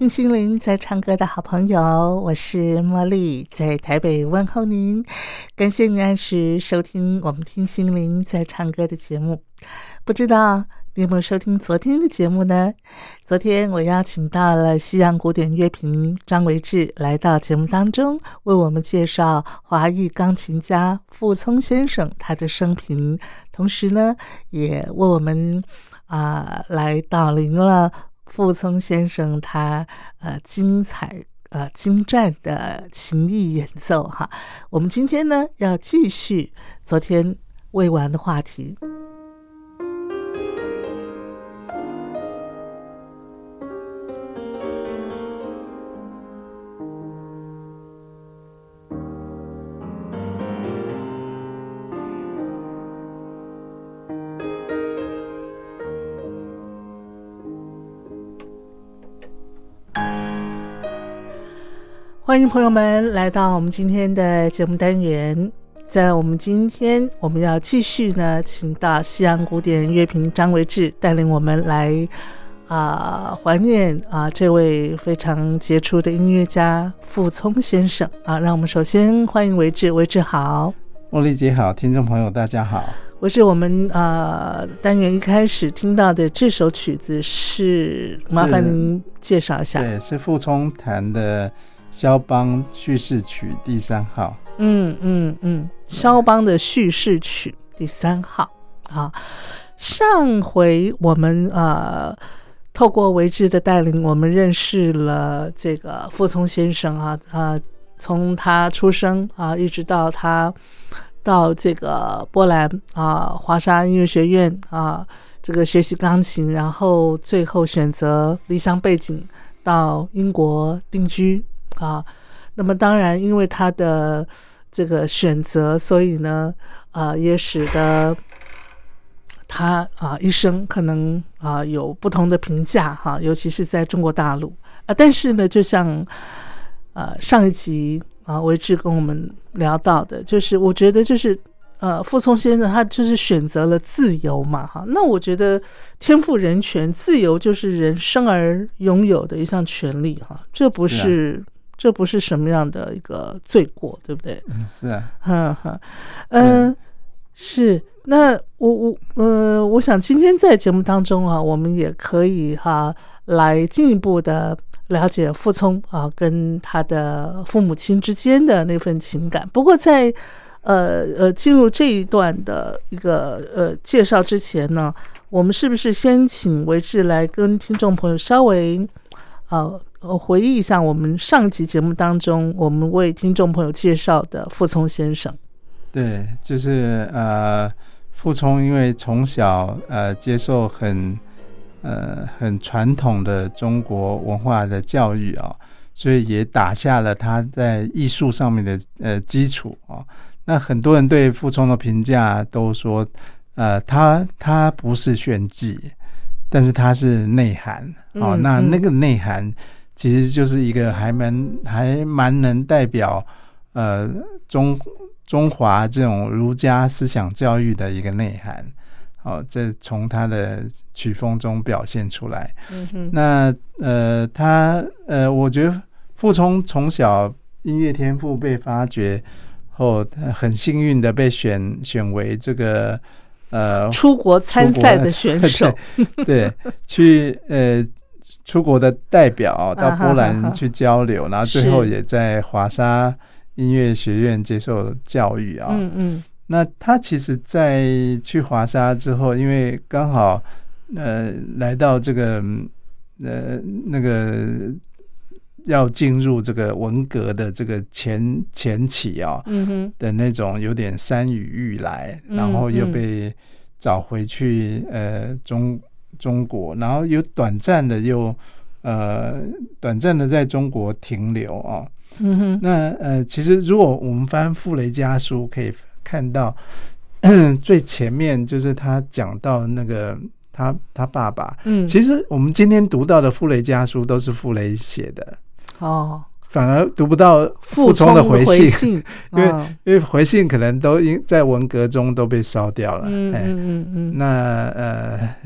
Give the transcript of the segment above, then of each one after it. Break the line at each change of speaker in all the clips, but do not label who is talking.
听心灵在唱歌的好朋友，我是茉莉，在台北问候您。感谢您按时收听我们听心灵在唱歌的节目。不知道你有没有收听昨天的节目呢？昨天我邀请到了西洋古典乐评张维志来到节目当中，为我们介绍华裔钢琴家傅聪先生他的生平，同时呢，也为我们啊来导聆了。傅聪先生他呃精彩呃精湛的琴艺演奏哈，我们今天呢要继续昨天未完的话题。欢迎朋友们来到我们今天的节目单元。在我们今天，我们要继续呢，请到西洋古典乐评张维志带领我们来啊怀念啊这位非常杰出的音乐家傅聪先生啊。让我们首先欢迎维志，维志好，
茉莉姐好，听众朋友大家好。
维志，我们啊单元一开始听到的这首曲子是，麻烦您介绍一下。
对，是傅聪弹的。肖邦叙事曲第三号，
嗯嗯嗯，肖邦的叙事曲第三号啊。上回我们呃透过维志的带领，我们认识了这个傅聪先生啊啊，从他出生啊，一直到他到这个波兰啊华沙音乐学院啊这个学习钢琴，然后最后选择离乡背景到英国定居。啊，那么当然，因为他的这个选择，所以呢，啊，也使得他啊一生可能啊有不同的评价哈，尤其是在中国大陆啊。但是呢，就像呃上一集啊维志跟我们聊到的，就是我觉得就是呃傅聪先生他就是选择了自由嘛哈。那我觉得天赋人权，自由就是人生而拥有的一项权利哈，这不是。这不是什么样的一个罪过，对不对？
嗯，是啊，
哈哈，嗯，是。那我我呃，我想今天在节目当中啊，我们也可以哈来进一步的了解傅聪啊跟他的父母亲之间的那份情感。不过在呃呃进入这一段的一个呃介绍之前呢，我们是不是先请维志来跟听众朋友稍微啊？呃，回忆一下我们上集节目当中，我们为听众朋友介绍的傅聪先生。
对，就是呃，傅聪因为从小呃接受很呃很传统的中国文化的教育啊，所以也打下了他在艺术上面的呃基础啊。那很多人对傅聪的评价都说，呃，他他不是炫技，但是他是内涵哦。那那个内涵。其实就是一个还蛮还蛮能代表呃中中华这种儒家思想教育的一个内涵，哦，这从他的曲风中表现出来。嗯哼，那呃他呃，我觉得傅聪从小音乐天赋被发掘后，很幸运的被选选为这个呃
出国参赛的选手，
对 对，去呃出国的代表到波兰去交流，然后最后也在华沙音乐学院接受教育啊。
嗯嗯。
那他其实，在去华沙之后，因为刚好呃来到这个嗯呃那个要进入这个文革的这个前前期啊
嗯哼，
的那种有点山雨欲来，
嗯
然后又
嗯。
被找回去呃中中国，然后有短暂的又呃短暂的在中国停留啊。
嗯哼，
那呃，其实如果我们翻傅雷家书，可以看到 最前面就是他讲到那个他他爸爸。
嗯，
其实我们今天读到的傅雷家书都是傅雷写的，
哦，
反而读不到
傅
傅聪的回
信，
信，因为
嗯
因为回信可能都因在文革中都被烧掉了。
嗯嗯嗯，
那呃，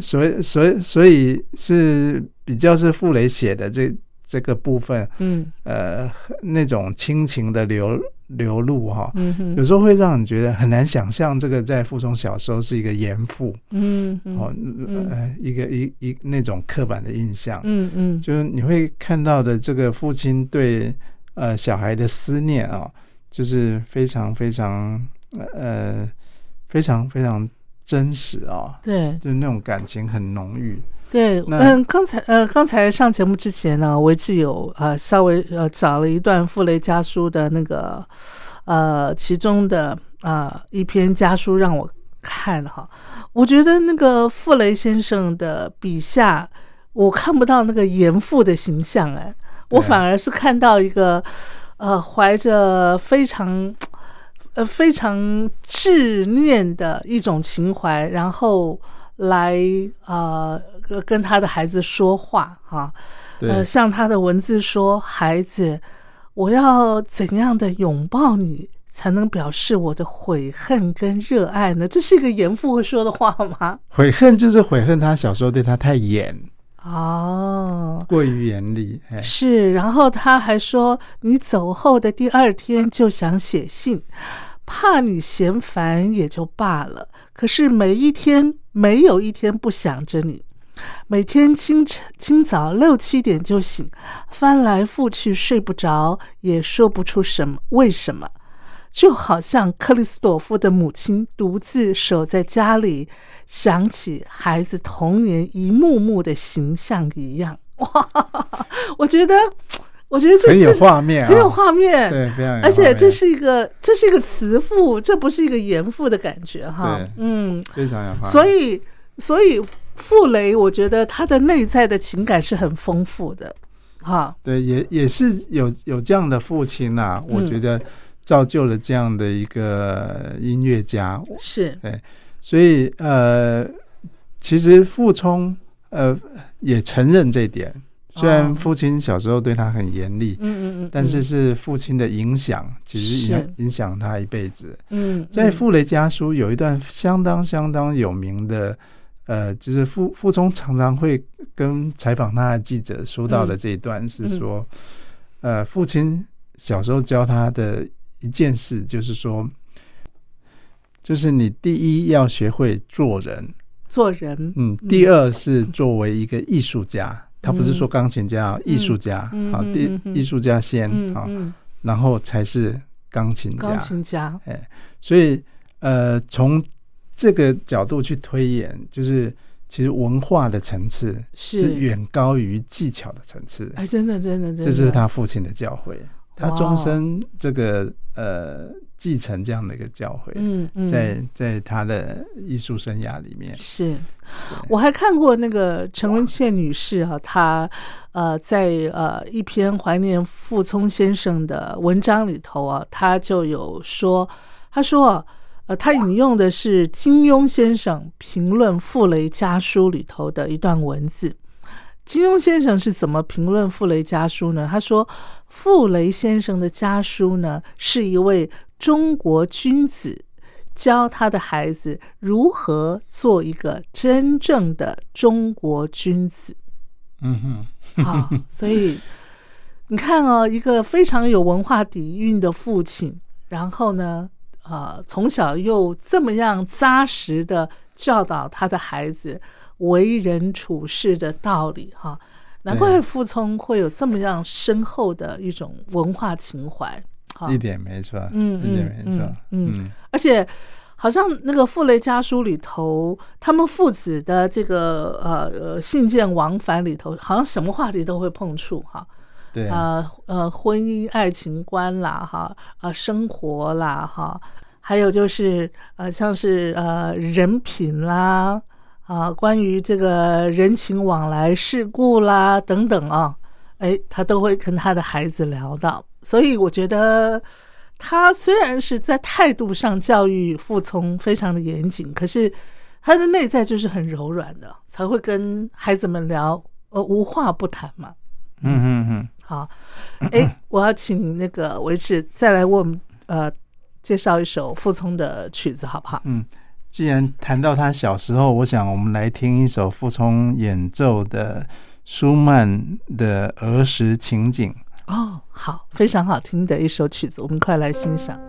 所以所以所以是比较是傅雷写的这这个部分，
嗯。
呃，那种亲情的流流露哈，
嗯，
有时候会让你觉得很难想象，这个在傅聪小时候是一个严父
嗯嗯
哦，呃，一个一一那种刻板的印象，
嗯嗯。
就是你会看到的这个父亲对呃小孩的思念啊，就是非常非常呃非常非常真实啊，
对。
就是那种感情很浓郁。
对，嗯，刚才呃，刚才上节目之前呢，我一直有呃稍微呃找了一段傅雷家书的那个呃其中的啊、一篇家书让我看哈，我觉得那个傅雷先生的笔下，我看不到那个严父的形象哎，我反而是看到一个呃怀着非常呃非常执念的一种情怀，然后来呃跟跟他的孩子说话哈，
对，
呃，像他的文字说：“孩子，我要怎样的拥抱你，才能表示我的悔恨跟热爱呢？”这是一个严父会说的话吗？
悔恨就是悔恨他小时候对他太严，
哦，
过于严厉。哎，
是。然后他还说：“你走后的第二天就想写信，怕你嫌烦也就罢了。可是每一天没有一天不想着你。”每天清晨清早六七点就醒，翻来覆去睡不着，也说不出什么为什么，就好像克里斯朵夫的母亲独自守在家里，想起孩子童年一幕幕的形象一样。哇，我觉得，我觉得这
很有画面啊，
很有画面，
对，非常有画面。
而且这是一个这是一个慈父，这不是一个严父的感觉哈
对。
嗯，
非常有画面。
所以所以傅雷，我觉得他的内在的情感是很丰富的，哈。
对，也也是有有这样的父亲呐、我
嗯
觉得造就了这样的一个音乐家。
是，对
所以呃，其实傅聪呃也承认这一点，虽然
哦
父亲小时候对他很严厉，
嗯嗯嗯，
但是是父亲的影响，其实影
是。
影响他一辈子。
嗯，
在
嗯
傅雷家书有一段相当相当有名的，呃，就是傅傅聪常常会跟采访他的记者说到的这一段是说，呃，父亲小时候教他的一件事就是说，就是你第一要学会做人，
做人，
嗯，第二是作为一个艺术家。他不是说钢琴家哦，艺术家
嗯
好，第艺术家先好，
嗯。嗯，
然后才是钢琴家。
钢琴家，
所以呃，从这个角度去推演，就是其实文化的层次
是。
是远高于技巧的层次。
哎，真的真的真的，
这是他父亲的教诲，他
哇。
终身这个呃继承这样的一个教诲，
嗯嗯，
在在他的艺术生涯里面，
是，我还看过那个陈文茜女士哈、她呃在呃一篇怀念傅聪先生的文章里头啊，她就有说，她说呃，她引用的是金庸先生评论傅雷家书里头的一段文字。金庸先生是怎么评论傅雷家书呢？他说，傅雷先生的家书呢，是一位中国君子教他的孩子如何做一个真正的中国君子
嗯哼，
啊！所以你看哦，一个非常有文化底蕴的父亲，然后呢，呃从小又这么样扎实的教导他的孩子为人处事的道理哈，难怪傅聪会有这么样深厚的一种文化情怀。哈。
一点没错，
嗯
一点没错，
嗯而且好像那个《傅雷家书》里头，他们父子的这个呃呃信件往返里头，好像什么话题都会碰触哈。
对。啊，
呃呃，婚姻爱情观啦，哈啊、生活啦，哈，还有就是呃，像是呃人品啦，啊，关于这个人情往来、事故啦等等啊，哎，他都会跟他的孩子聊到。所以我觉得他虽然是在态度上教育傅聪非常的严谨，可是他的内在就是很柔软的，才会跟孩子们聊，呃，无话不谈嘛。
嗯嗯嗯，
好，哎，我要请那个维志再来为我们呃介绍一首傅聪的曲子，好不好？
既然谈到他小时候，我想我们来听一首傅聪演奏的舒曼的儿时情景。
哦，好，非常好听的一首曲子，我们快来欣赏。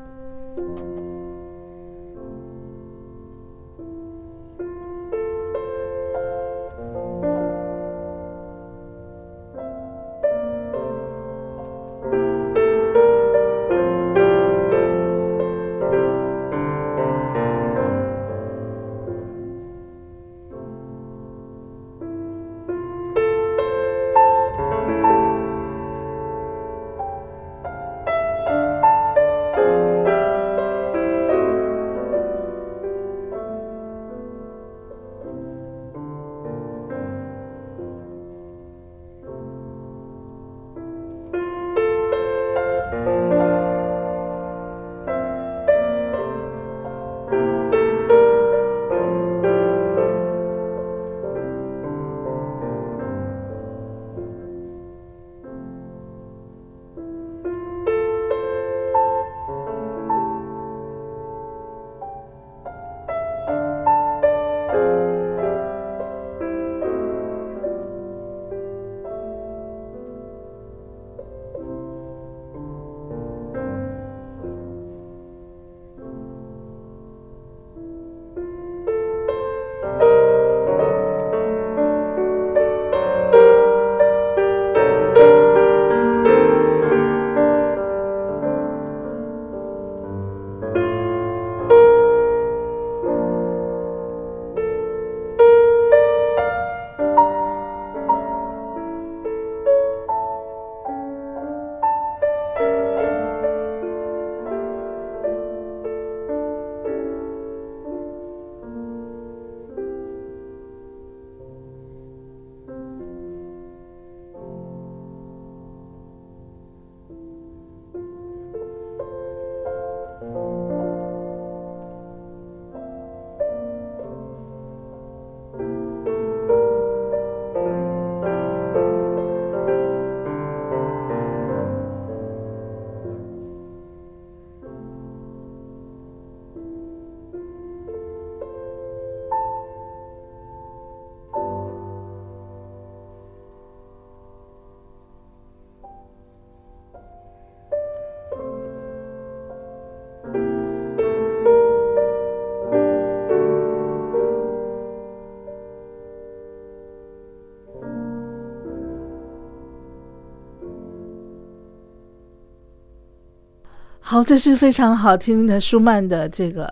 好，这是非常好听的舒曼的这个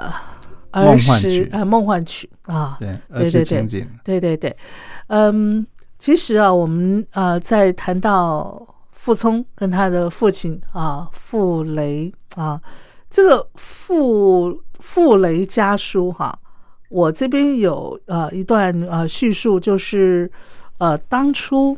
儿时啊梦幻曲啊，
对，
对对对对，嗯，其实啊，我们呃在谈到傅聪跟他的父亲啊傅雷啊，这个傅傅雷家书哈、我这边有呃一段呃叙述，就是呃当初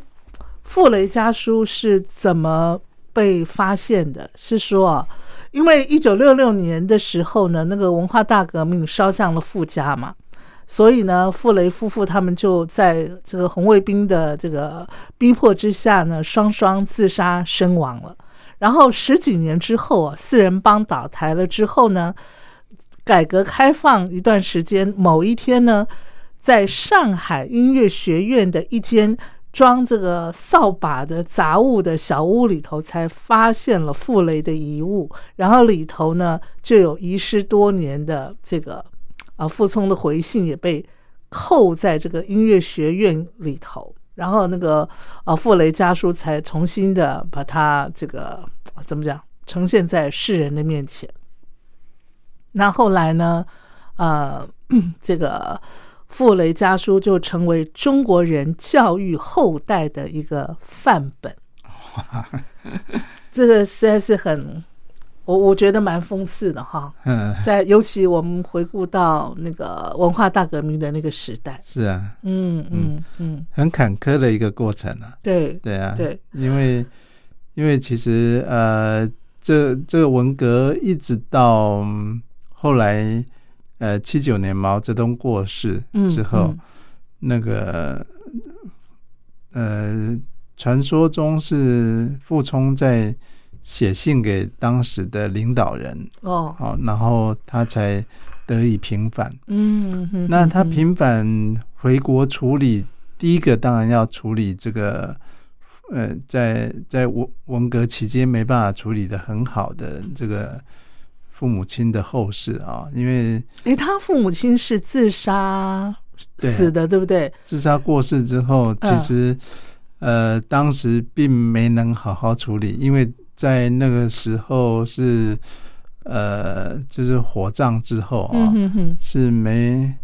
傅雷家书是怎么被发现的？是说啊，因为一九六六年的时候呢，那个文化大革命烧向了傅家嘛，所以呢，傅雷夫妇他们就在这个红卫兵的这个逼迫之下呢，双双自杀身亡了。然后十几年之后啊，四人帮倒台了之后呢，改革开放一段时间，某一天呢，在上海音乐学院的一间装这个扫把的杂物的小屋里头，才发现了傅雷的遗物。然后里头呢，就有遗失多年的这个啊傅聪的回信也被扣在这个音乐学院里头。然后那个啊傅雷家书才重新的把它这个怎么讲呈现在世人的面前。那后来呢，呃，这个。傅雷家书就成为中国人教育后代的一个范本。这个实在是很，我我觉得蛮讽刺的哈。嗯，在尤其我们回顾到那个文化大革命的那个时代。
是啊。
嗯嗯嗯。
很坎坷的一个过程啊。
对
对啊。
对，
因为因为其实呃，这这个文革一直到后来。呃，七九年毛泽东过世之后，那个呃，传说中是傅聪在写信给当时的领导人哦，好，然后他才得以平反。嗯，那他平反回国处理，第一个当然要处理这个呃，在在文文革期间没办法处理的很好的这个。父母亲的后事啊，因为
哎，他父母亲是自杀死的，对不对？
自杀过世之后，其实呃，当时并没能好好处理，因为在那个时候是呃，就是火葬之后啊，是没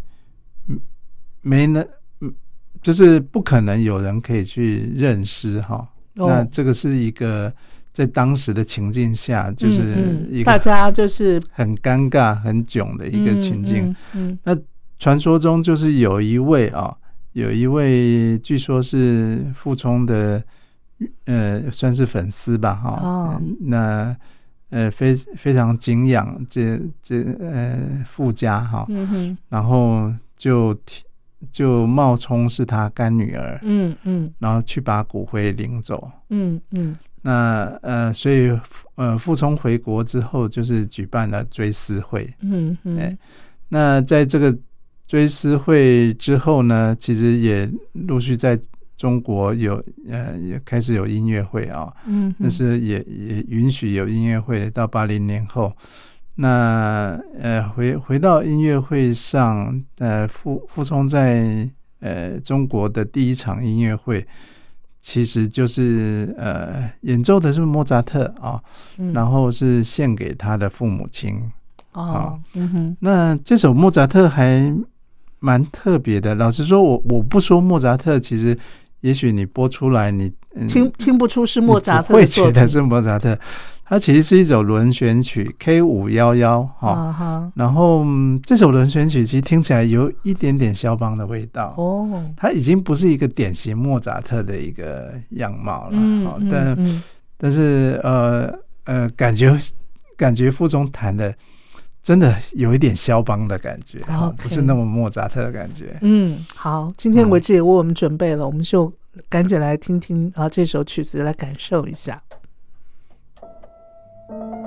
没能，就是不可能有人可以去认尸哈。那这个是一个。在当时的情境下，就是一个
大家就是
很尴尬、很囧的一个情境。那传说中就是有一位啊，有一位据说是傅聪的，呃，算是粉丝吧，哈。那呃，非非常敬仰这这呃傅家哈。嗯哼。然后就就冒充是他干女儿。嗯嗯。然后去把骨灰领走。嗯嗯。那呃，所以呃，傅聪回国之后，就是举办了追思会。嗯嗯。那在这个追思会之后呢，其实也陆续在中国有呃，也开始有音乐会啊。嗯。但是也也允许有音乐会到八零年后。那呃，回回到音乐会上，呃，傅傅聪在呃中国的第一场音乐会。其实就是呃，演奏的是莫扎特啊，然后是献给他的父母亲哦。嗯哼，那这首莫扎特还蛮特别的。老实说，我我不说莫扎特，其实也许你播出来，你
听听不出是莫扎特，
会觉得是莫扎特。它其实是一首轮旋曲 K 五幺幺哈，然后这首轮旋曲其实听起来有一点点肖邦的味道。哦，它已经不是一个典型莫扎特的一个样貌了，但但是呃呃，感觉感觉傅中弹的真的有一点肖邦的感觉，不是那么莫扎特的感觉。
嗯，好，今天维志也为我们准备了，我们就赶紧来听听啊这首曲子，来感受一下。好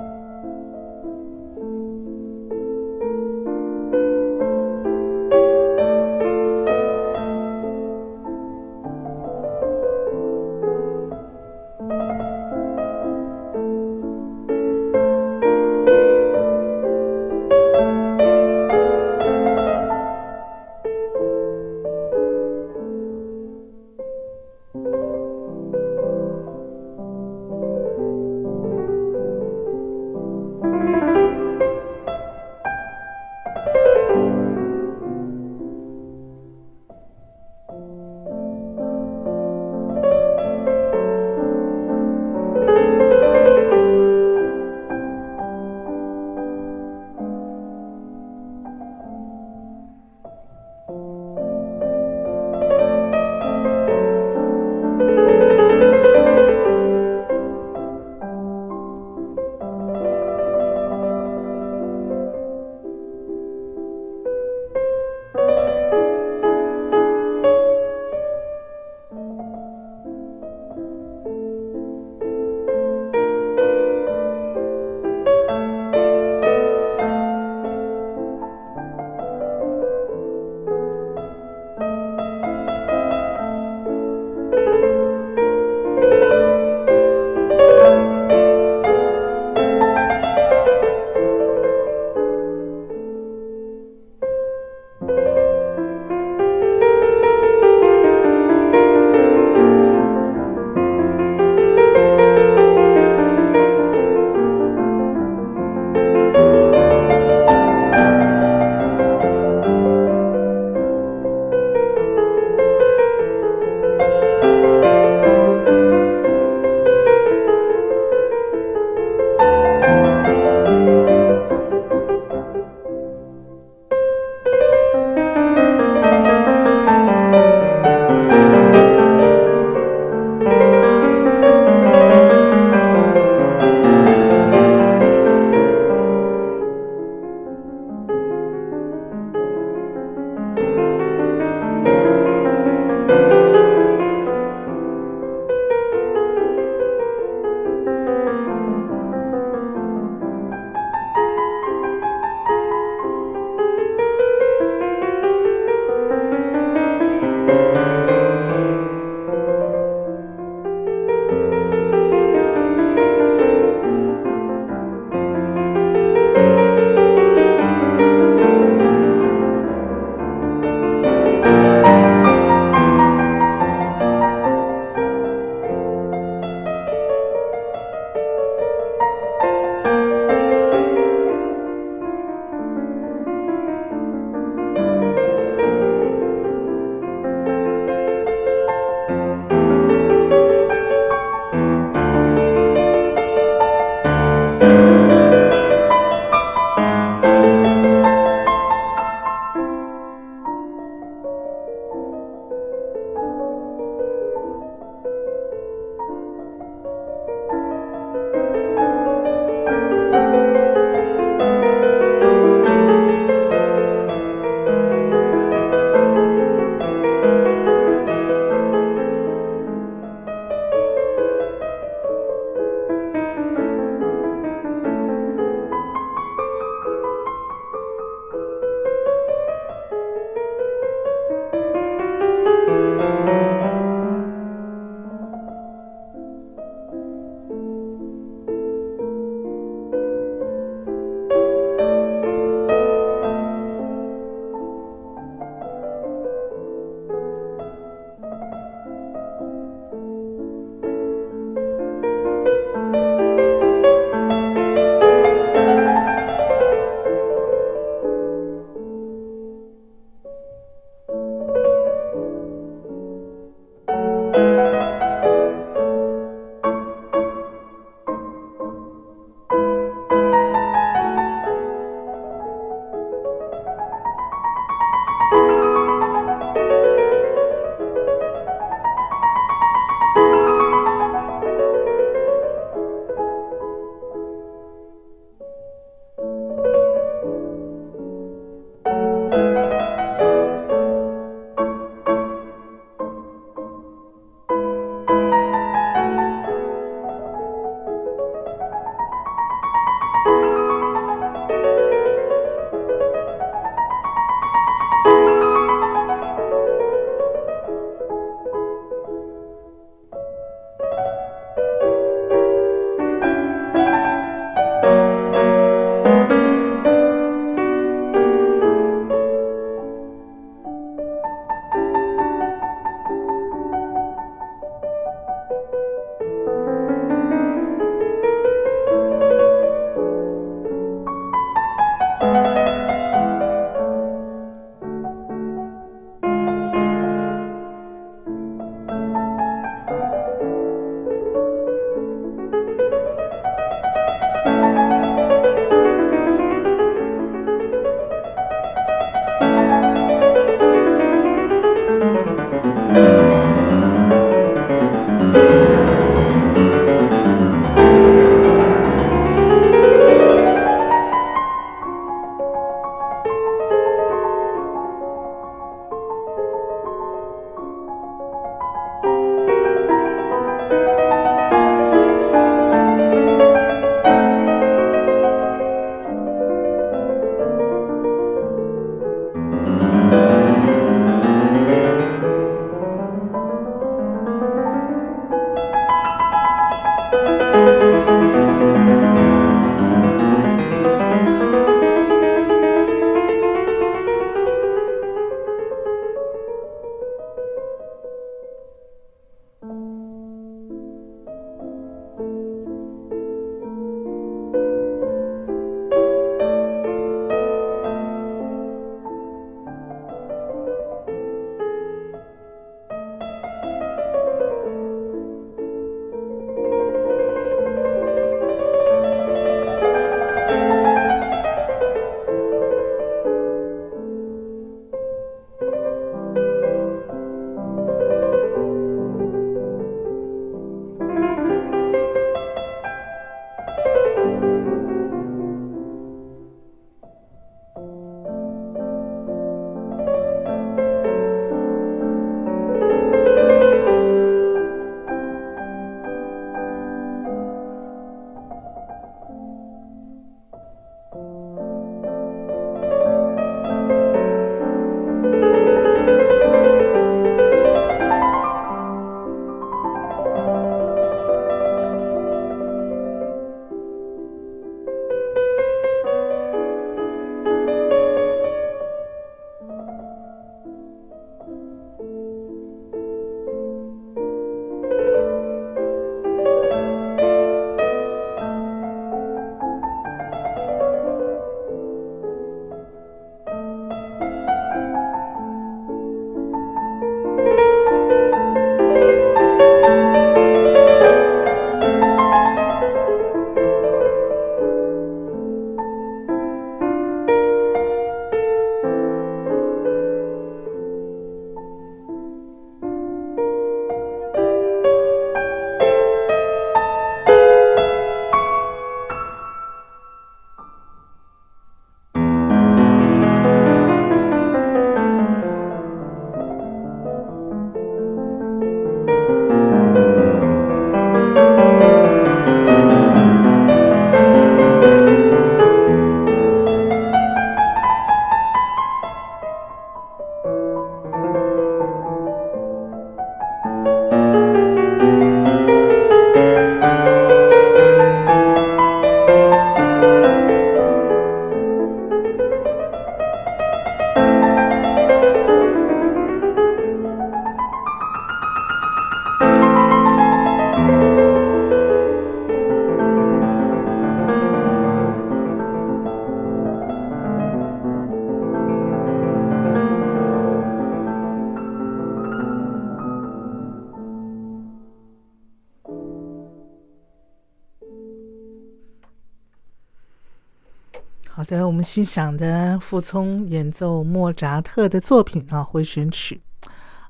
欣赏的傅聪演奏莫扎特的作品啊，回旋曲。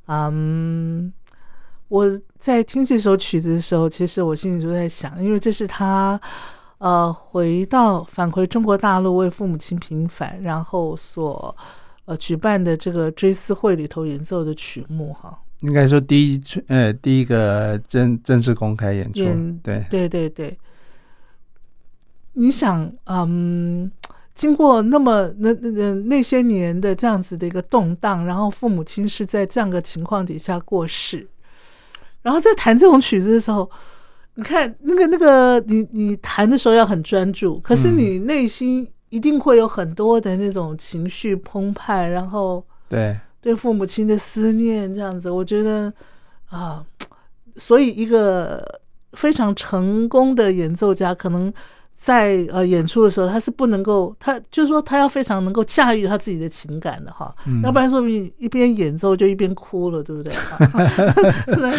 嗯，我在听这首曲子的时候，其实我心里就在想，因为这是他呃回到返回中国大陆为父母亲平反，然后所呃举办的这个追思会里头演奏的曲目哈。
应该说第一呃第一个正正式公开演出，对
对对对。你想，嗯。经过那么那那那些年的这样子的一个动荡，然后父母亲是在这样的情况底下过世，然后在弹这种曲子的时候，你看那个那个你你弹的时候要很专注，可是你内心一定会有很多的那种情绪澎湃，然后
对
对父母亲的思念这样子，我觉得啊，所以一个非常成功的演奏家可能。在呃演出的时候，他是不能够，他就是说他要非常能够驾驭他自己的情感的哈，要不然说明一边演奏就一边哭了，对不对？那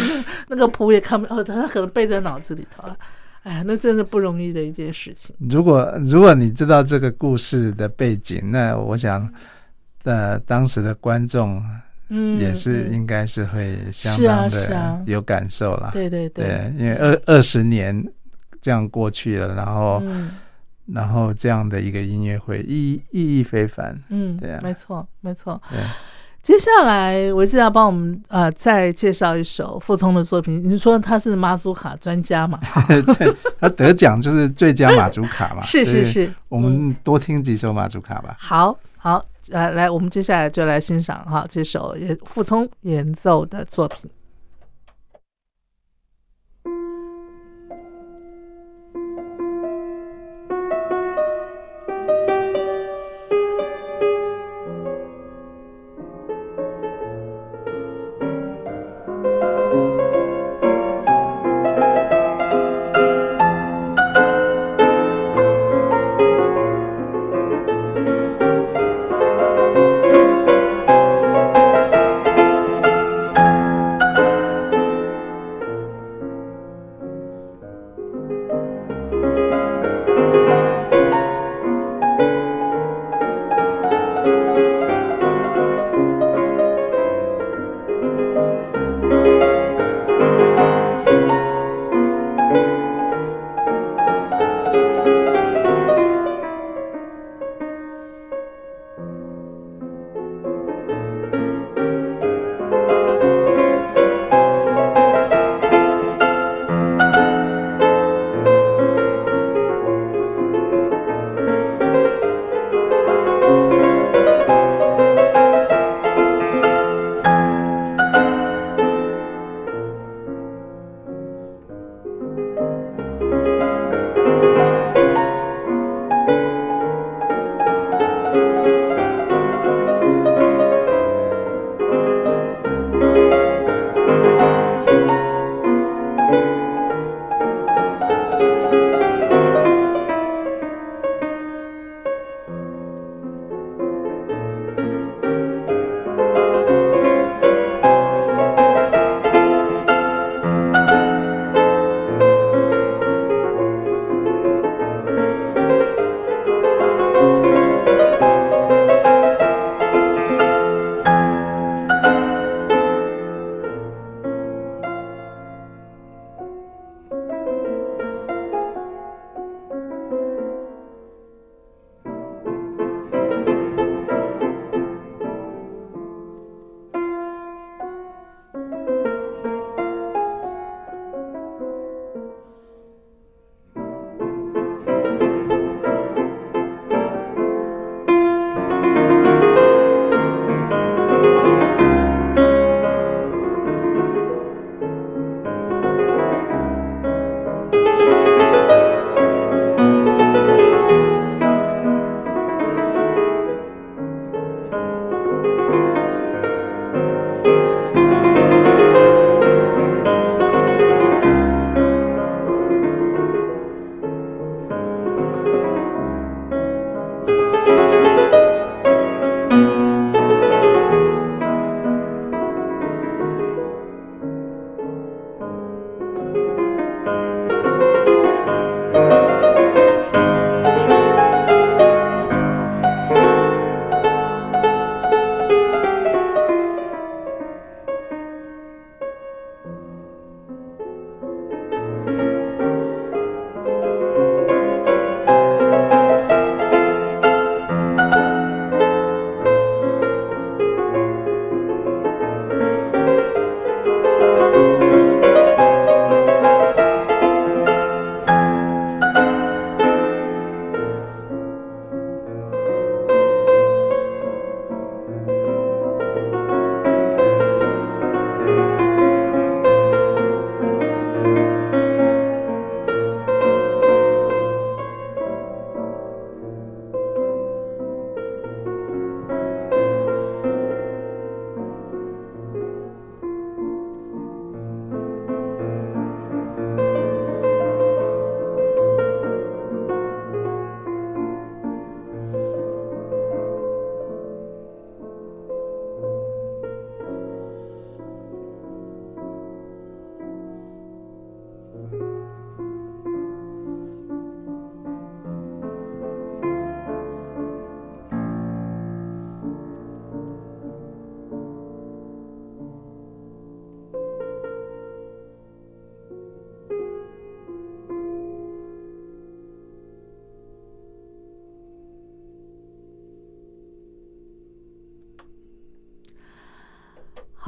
那个谱也看不，哦，他可能背在脑子里头了。哎，那真的不容易的一件事情。
如果如果你知道这个故事的背景，那我想，呃，当时的观众，嗯，也是应该是会相当的有感受了。
对对
对，因为二二十年。这样过去了，然后，然后这样的一个音乐会意意义非凡，
嗯，
对啊，
没错，没错。接下来维志要帮我们呃再介绍一首傅聪的作品。你说他是马祖卡专家嘛？
对，他得奖就是最佳马祖卡嘛。
是是是，
我们多听几首马祖卡吧。
好，好，来来，我们接下来就来欣赏哈这首傅聪演奏的作品。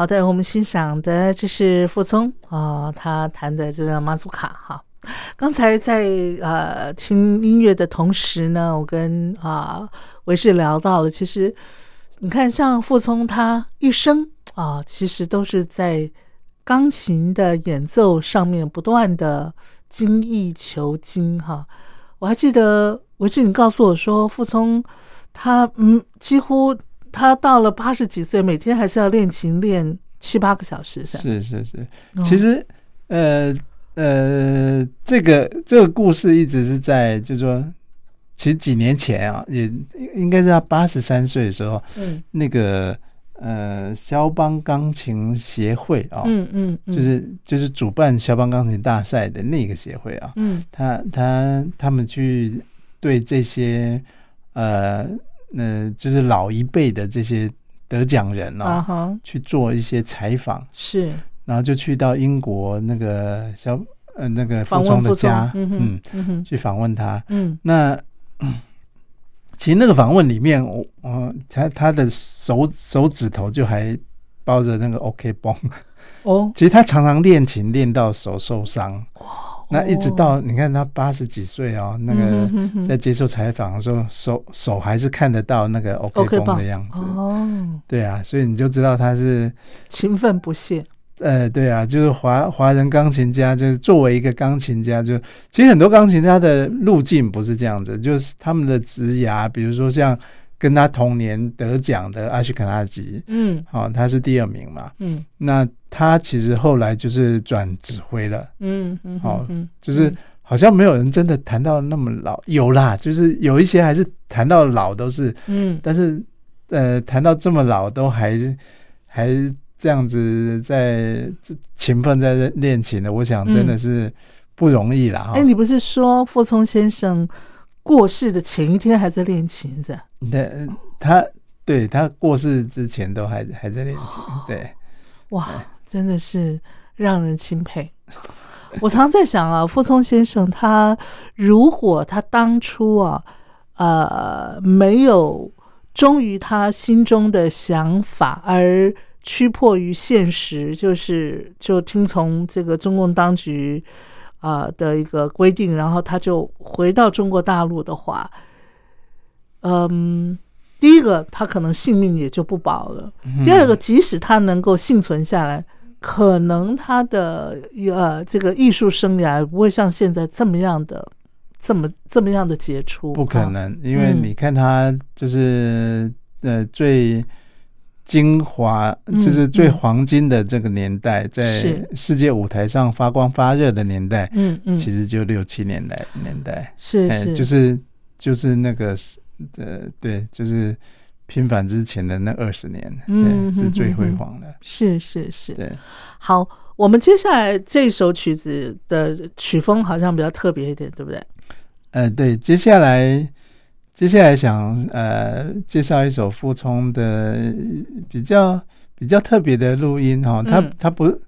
好的，我们欣赏的这是傅聪啊、他弹的这个马祖卡哈。刚才在呃听音乐的同时呢，我跟啊维志聊到了，其实你看像傅聪他一生啊，其实都是在钢琴的演奏上面不断的精益求精哈。我还记得维志你告诉我说，傅聪他嗯几乎他到了八十几岁，每天还是要练琴练七八个小时，是吧
是。是其实呃呃，这个这个故事一直是在，就是说，其实几年前啊，也应该是他八十三岁的时候，
嗯。
那个呃肖邦钢琴协会啊，
嗯嗯，嗯。
就是就是主办肖邦钢琴大赛的那个协会啊，
嗯。
他他他们去对这些呃呃，就是老一辈的这些得奖人啊，去做一些采访，
是
然后就去到英国那个小呃那个傅聪
访问傅聪
的家，
嗯
去访问他。
嗯
那、嗯其实那个访问里面，我我他他的手手指头就还包着那个 OK 绷。
哦
其实他常常练琴练到手受伤，那一直到你看他八十几岁哦，那
嗯
个在接受采访的时候，手手还是看得到那个 OK
OK
绷的样子。
哦，
对啊，所以你就知道他是
勤奋不懈，
呃，对啊，就是华华人钢琴家，就是作为一个钢琴家，就其实很多钢琴家的路径不是这样子，就是他们的职涯，比如说像跟他同年得奖的阿什肯纳吉，
嗯。
哦，他是第二名嘛，
嗯。
那他其实后来就是转指挥了，
嗯嗯，
好
嗯
就是好像没有人真的谈到那么老，有啦，就是有一些还是谈到老都是，
嗯。
但是呃，谈到这么老都还还这样子在勤奋在练琴的，我想真的是不容易啦哈、
哎，你不是说傅聪先生过世的前一天还在练琴子？
对，他对他过世之前都还还在练琴，对，
哇，真的是让人钦佩。我常在想啊，傅聪先生他如果他当初啊，呃，没有忠于他心中的想法，而屈迫于现实，就是就听从这个中共当局啊、的一个规定，然后他就回到中国大陆的话，嗯，第一个他可能性命也就不保了。第二个，即使他能够幸存下来，可能他的呃这个艺术生涯不会像现在这么样的这么这么样的杰出，
不可
啊。
能，因为
嗯
你看他就是呃最精华，
嗯
就是最
嗯
黄金的这个年代，在世界舞台上发光发热的年代，
嗯嗯，
其实就六七年代年代，哎，
是。是
就是就是那个呃，对，就是平反之前的那二十年，
嗯，
是最辉煌的，
是是是。
对，
好，我们接下来这首曲子的曲风好像比较特别一点，对不对？
呃，对，接下来接下来想呃介绍一首傅聪的比较比较特别的录音哈、他
嗯。
他不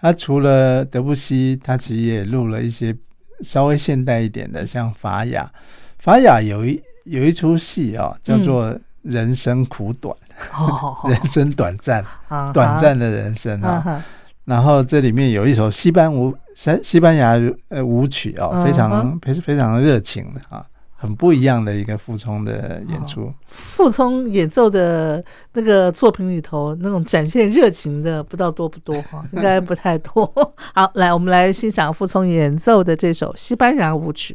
他除了德布西，他其实也录了一些稍微现代一点的，像法雅，法雅有一有一出戏啊、叫做《人生苦短》
哦，
人生短暂，
啊
短暂的人生啊。然后这里面有一首西班舞西西班牙呃舞曲哦，
嗯
非常
哼
非非常热情的啊，很不一样的一个傅聪的演出。
傅聪演奏的那个作品里头，那种展现热情的，不知道多不多哈，应该不太多。好，来，我们来欣赏傅聪演奏的这首西班牙舞曲。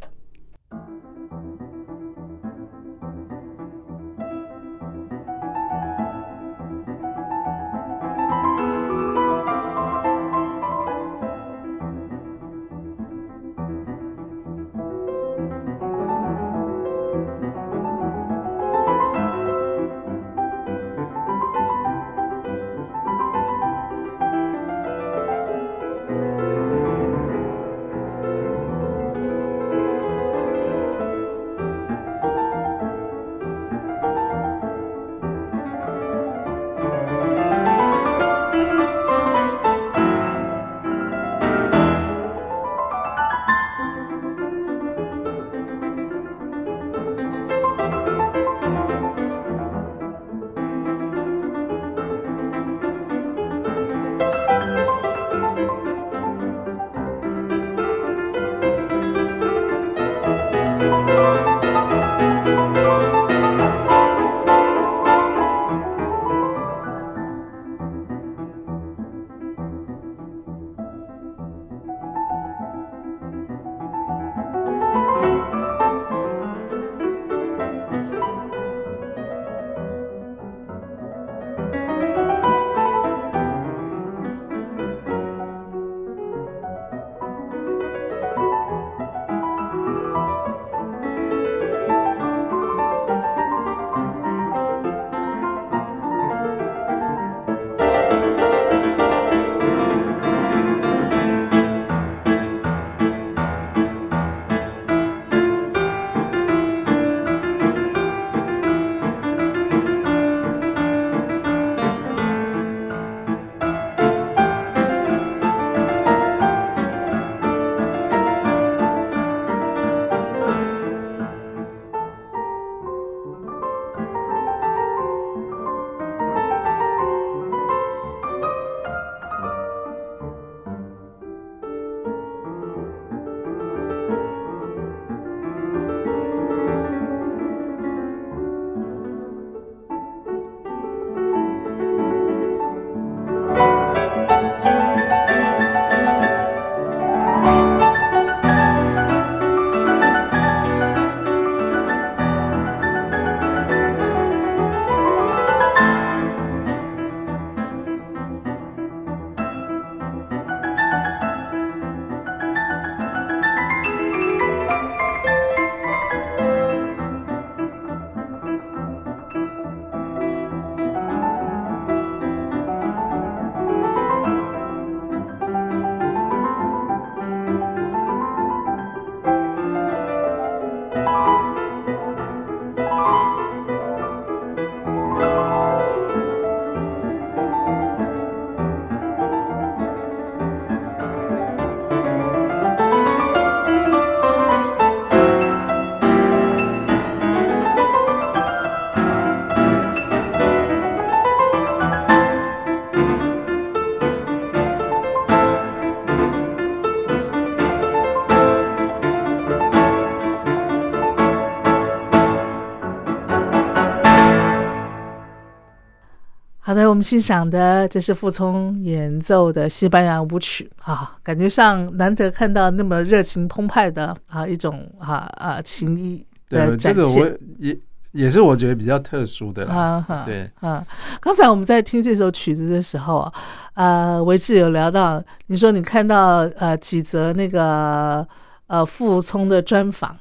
好的，我们欣赏的这是傅聪演奏的西班牙舞曲啊，感觉上难得看到那么热情澎湃的啊一种啊啊情谊的
对，
展
这个我。也也是我觉得比较特殊的啦。
啊哈，
对，
啊，刚才我们在听这首曲子的时候啊，呃，维志有聊到，你说你看到呃几则那个呃傅聪的专访，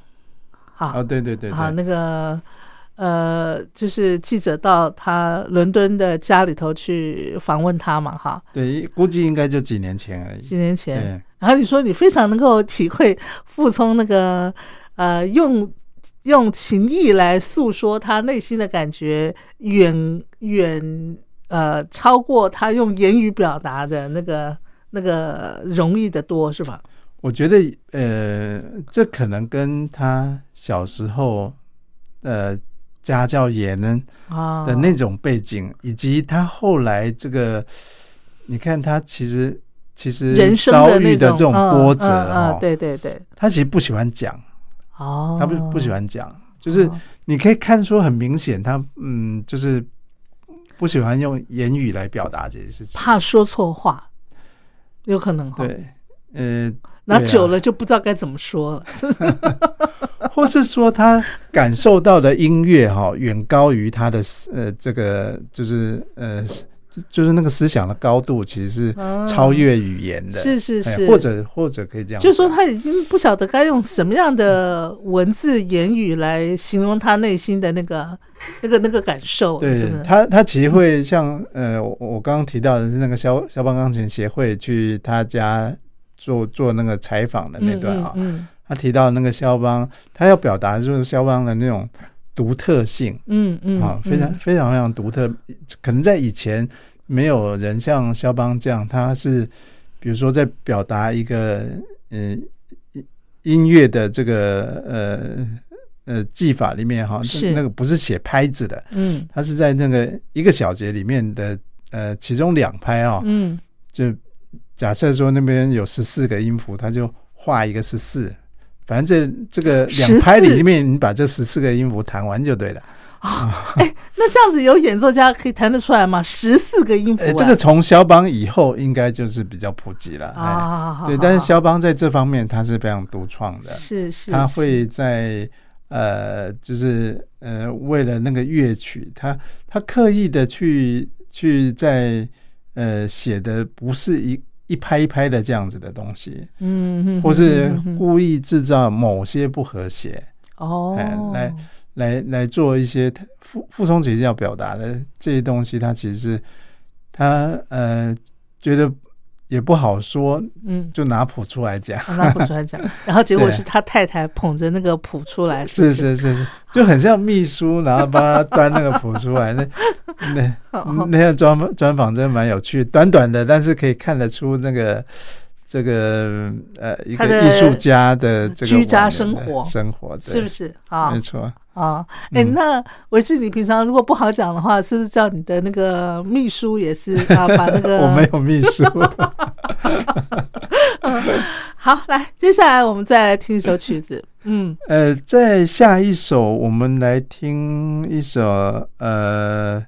好，
啊，对对对
好，
对，
那个呃，就是记者到他伦敦的家里头去访问他嘛，哈，
对，估计应该就几年前而已。
几年前。然后你说你非常能够体会傅聪那个呃用用情意来诉说他内心的感觉，远远呃超过他用言语表达的那个那个容易的多，是吧？
我觉得呃，这可能跟他小时候呃家教严
啊
的那种背景，以及他后来这个，你看他其实其实遭遇的这种
嗯
波折哦，
对对对，
他其实不喜欢讲，
哦，
他不不喜欢讲，就是
哦
你可以看出很明显，他嗯，就是不喜欢用言语来表达这些事情。
怕说错话，有可能哈。
对，呃，
那
对啊。
久了就不知道该怎么说了。
或是说他感受到的音乐哈、远高于他的思呃这个就是呃就就是那个思想的高度，其实是超越语言的，
是是是，
哎或者或者可以这样
就是说他已经不晓得该用什么样的文字言语来形容他内心的那个那个那个感受。
对他，他其实会像呃，我我刚刚提到的是那个肖肖邦钢琴协会去他家做做那个采访的那段啊，
嗯
他提到那个肖邦，他要表达就是肖邦的那种独特性。
嗯嗯
啊，
嗯
非常非常非常独特。可能在以前没有人像肖邦这样，他是比如说在表达一个呃音音乐的这个呃呃技法里面哈，
是。
那个不是写拍子的，
嗯。
它是在那个一个小节里面的呃其中两拍啊、
嗯。
就假设说那边有十四个音符，他就画一个十四。反正这这个两拍里面，你把这十四个音符弹完就对了。
啊哎，那这样子有演奏家可以弹得出来吗？十四个音符
这个从肖邦以后应该就是比较普及了。哎，
啊，
对，但是肖邦在这方面他是非常独创的，
是是
他会在呃，就是呃，为了那个乐曲，他他刻意的去去在呃写的不是一一拍一拍的这样子的东西，
嗯嗯，
或是故意制造某些不和谐，
哦。
哎来来来做一些傅傅聪其实要表达的这些东西，他其实是他呃觉得也不好说，
嗯。
就拿谱出来讲。
拿谱出来讲，然后结果是他太太捧着那个谱出来，
是是是是，就很像秘书，然后帮他端那个谱出来。那 那
哦
那个专访专访真的蛮有趣，短短的，但是可以看得出那个这个呃一个艺术家的这个
居家生活
生活，对
是不是啊
没？错，
啊，哎，
嗯
那维志，你平常如果不好讲的话，是不是叫你的那个秘书也是啊？把那个
我没有秘书。
好，来，接下来我们再来听一首曲子，嗯，
呃，在下一首，我们来听一首，呃，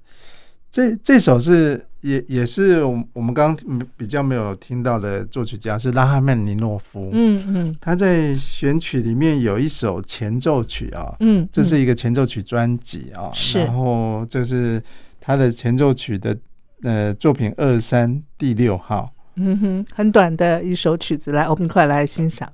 这这首是也也是我我们刚刚比较没有听到的作曲家是拉哈曼尼诺夫，
嗯嗯
他在选曲里面有一首前奏曲啊，
嗯，
这是一个前奏曲专辑啊，
是
然后这是他的前奏曲的呃作品二三第六号。
嗯哼，很短的一首曲子，来，我们快来欣赏。《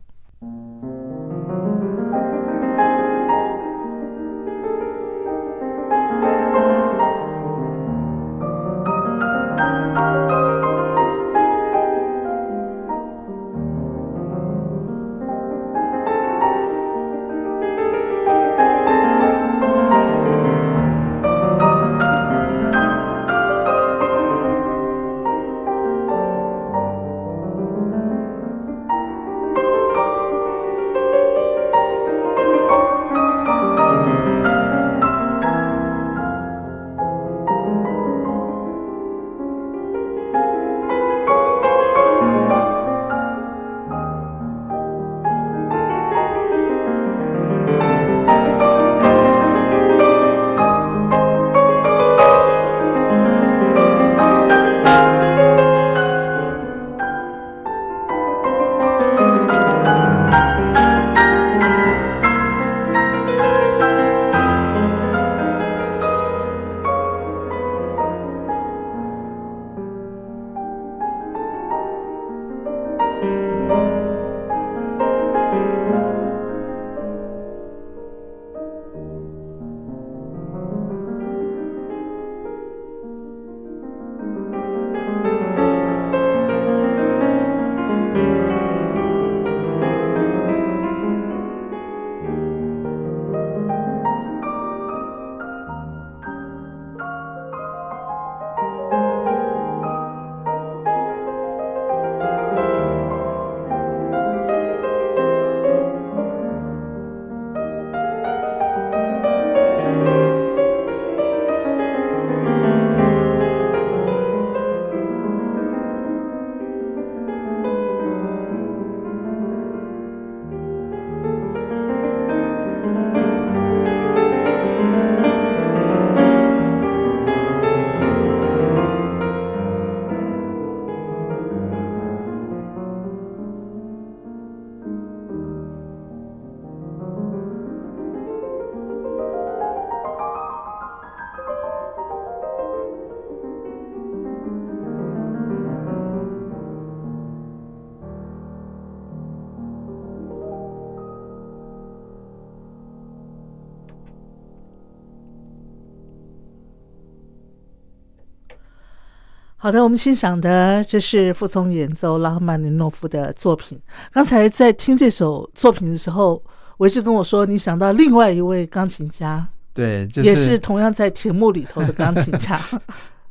好的，我们欣赏的这是傅聪演奏拉赫曼尼诺夫的作品。刚才在听这首作品的时候，维志跟我说，你想到另外一位钢琴家，
对，就是
也是同样在铁幕里头的钢琴家。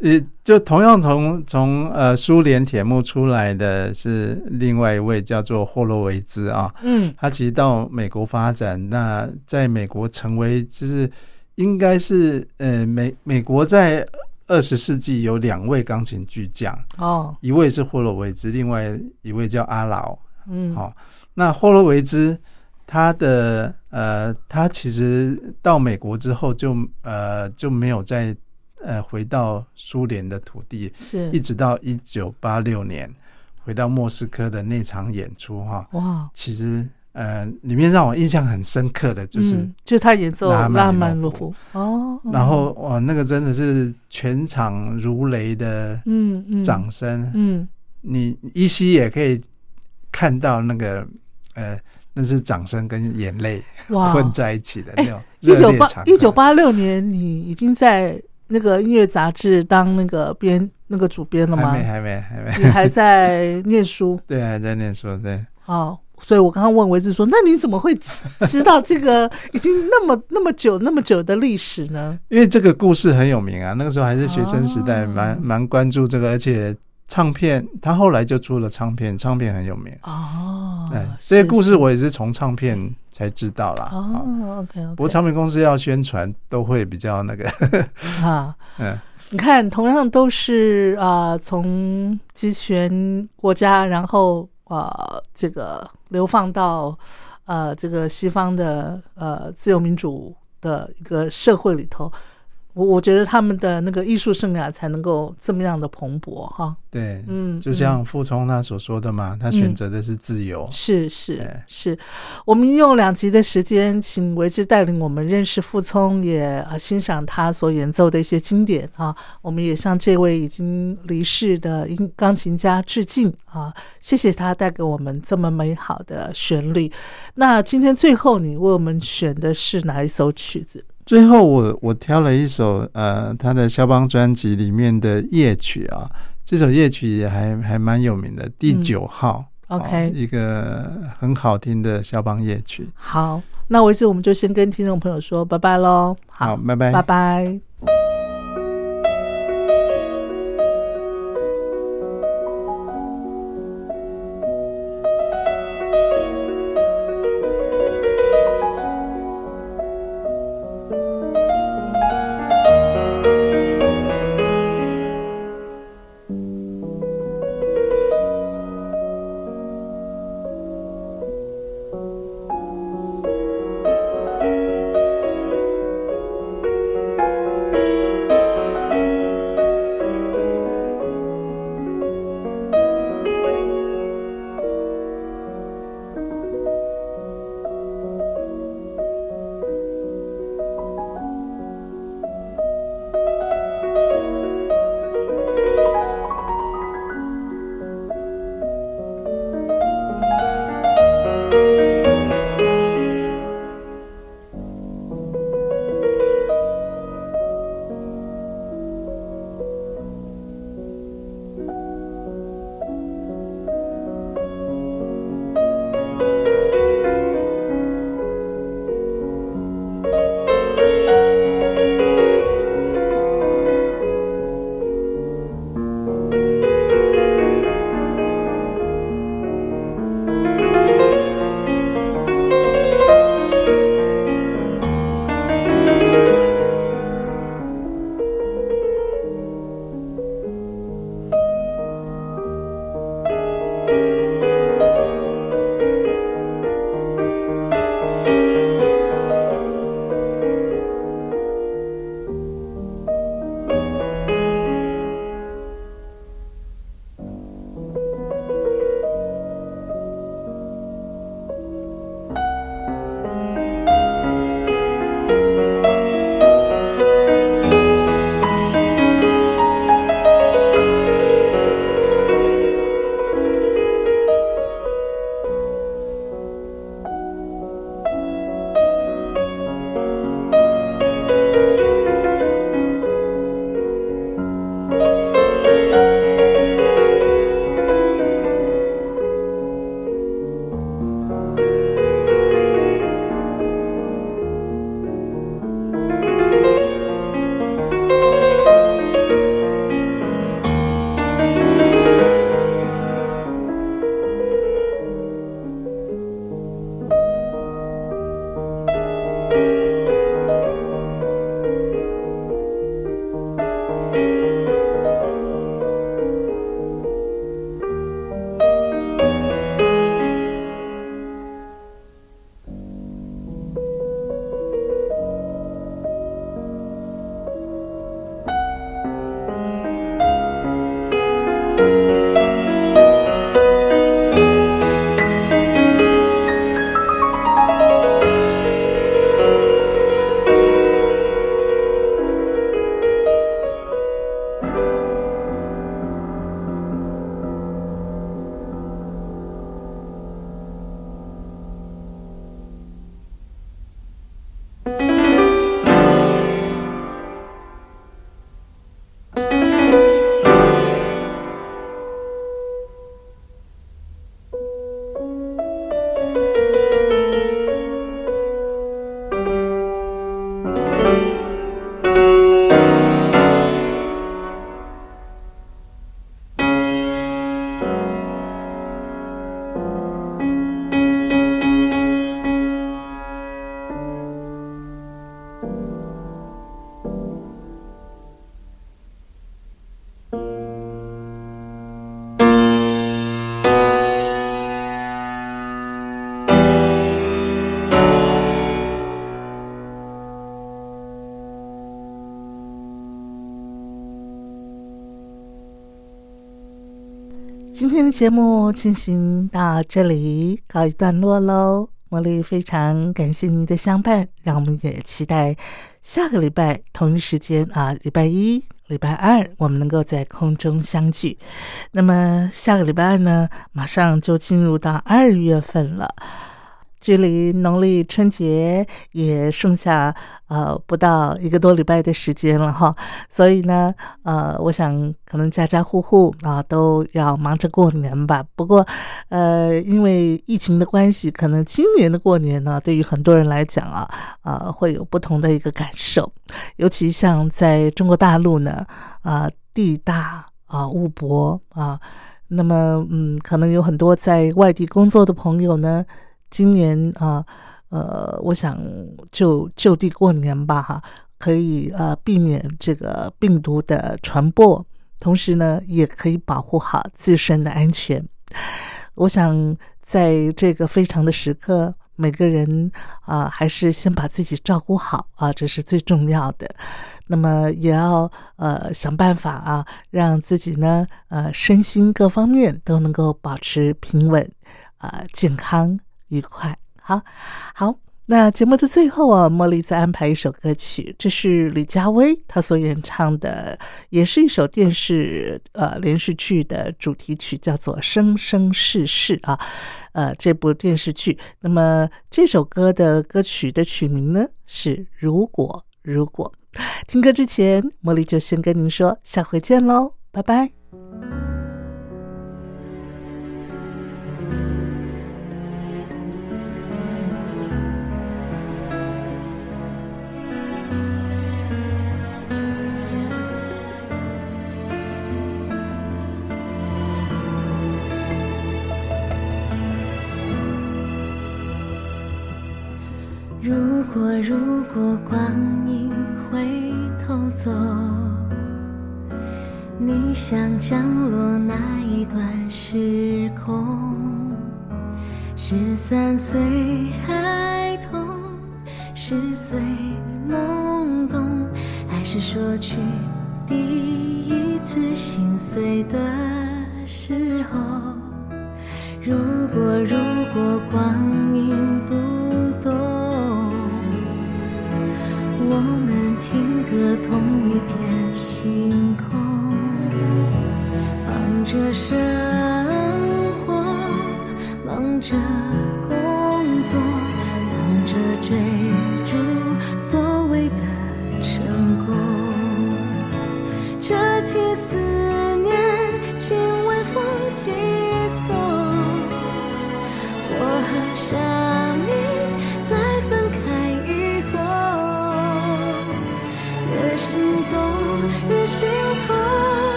也，就同样从从呃苏联铁幕出来的是另外一位叫做霍洛维兹啊，
嗯
他其实到美国发展，那在美国成为就是应该是呃美美国在二十世纪有两位钢琴巨匠，
哦，
一位是霍洛维兹，另外一位叫阿劳。
嗯，
好、那霍洛维兹他的呃，他其实到美国之后就呃就没有再呃回到苏联的土地，
是。
一直到一九八六年回到莫斯科的那场演出哈、
哇，
其实呃里面让我印象很深刻的就是。
嗯就是他演奏
拉赫曼
拉
尼诺夫
曼诺夫哦，
然后哇，那个真的是全场如雷的
嗯嗯
掌声，
嗯
你依稀也可以看到那个呃，那是掌声跟眼泪，混在一起的
哎
那种
一九八
热烈场合。
一九八六年，你已经在那个音乐杂志当那个编那个主编了吗？
还没，还没，还没。
你还在念书
对，还在念书。对，
哦。所以我刚刚问维志说：“那你怎么会知知道这个已经那么那么久那么久的历史呢
因为这个故事很有名啊，那个时候还是学生时代，
哦
蛮蛮关注这个，而且唱片他后来就出了唱片，唱片很有名。？”
哦，
对，
是
这些故事我也是从唱片才知道啦。啊
哦，OK
不过唱片公司要宣传都会比较那个，
啊，
嗯，
你看，同样都是啊、呃从集权国家，然后呃，这个流放到呃这个西方的呃自由民主的一个社会里头，我我觉得他们的那个艺术生涯才能够这么样的蓬勃哈。
对，
嗯，
就像傅聪他所说的嘛，他选择的是自由。
是是是，我们用两集的时间，请维之带领我们认识傅聪，也呃欣赏他所演奏的一些经典啊。我们也向这位已经离世的音钢琴家致敬啊，谢谢他带给我们这么美好的旋律。那今天最后你为我们选的是哪一首曲子？
最后我我挑了一首呃他的肖邦专辑里面的夜曲啊，这首夜曲也还还蛮有名的，第
嗯
九号。
OK
哦一个很好听的肖邦夜曲。
好，那为止我们就先跟听众朋友说拜拜喽。
好，拜拜，
拜拜。今天的节目进行到这里，告一段落喽。茉莉非常感谢您的相伴，让我们也期待下个礼拜同一时间啊，礼拜一、礼拜二我们能够在空中相聚。那么下个礼拜二呢，马上就进入到二月份了。距离农历春节也剩下呃不到一个多礼拜的时间了哈，所以呢，呃，我想可能家家户户啊都要忙着过年吧。不过，呃，因为疫情的关系，可能今年的过年呢，对于很多人来讲啊，啊，会有不同的一个感受。尤其像在中国大陆呢，啊，地大啊，物博啊，那么嗯，可能有很多在外地工作的朋友呢。今年啊，呃，我想就就地过年吧，哈，可以呃避免这个病毒的传播，同时呢，也可以保护好自身的安全。我想在这个非常的时刻，每个人啊，还是先把自己照顾好啊，这是最重要的。那么也要呃想办法啊，让自己呢，呃，身心各方面都能够保持平稳啊，健康。愉快，好，好。那节目的最后啊，茉莉再安排一首歌曲，这是李佳薇她所演唱的，也是一首电视呃连续剧的主题曲，叫做《生生世世》啊。呃，这部电视剧，那么这首歌的歌曲的曲名呢是《如果如果》。听歌之前，茉莉就先跟您说，下回见喽，拜拜。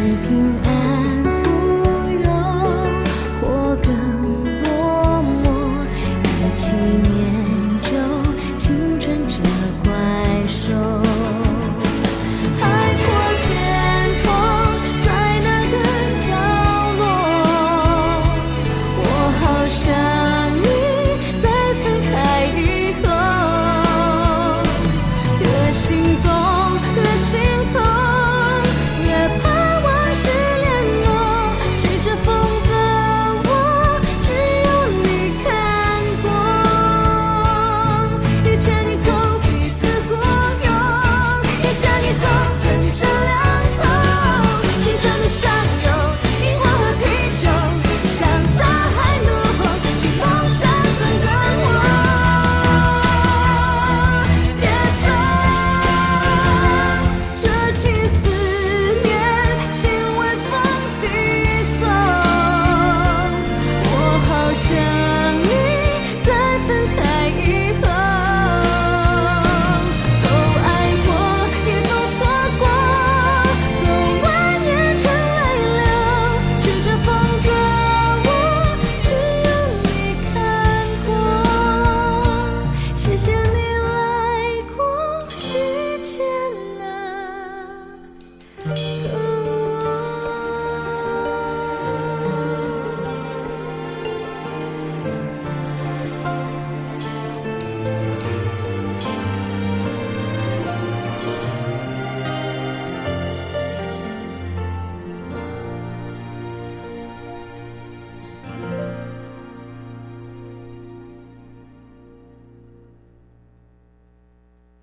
平安。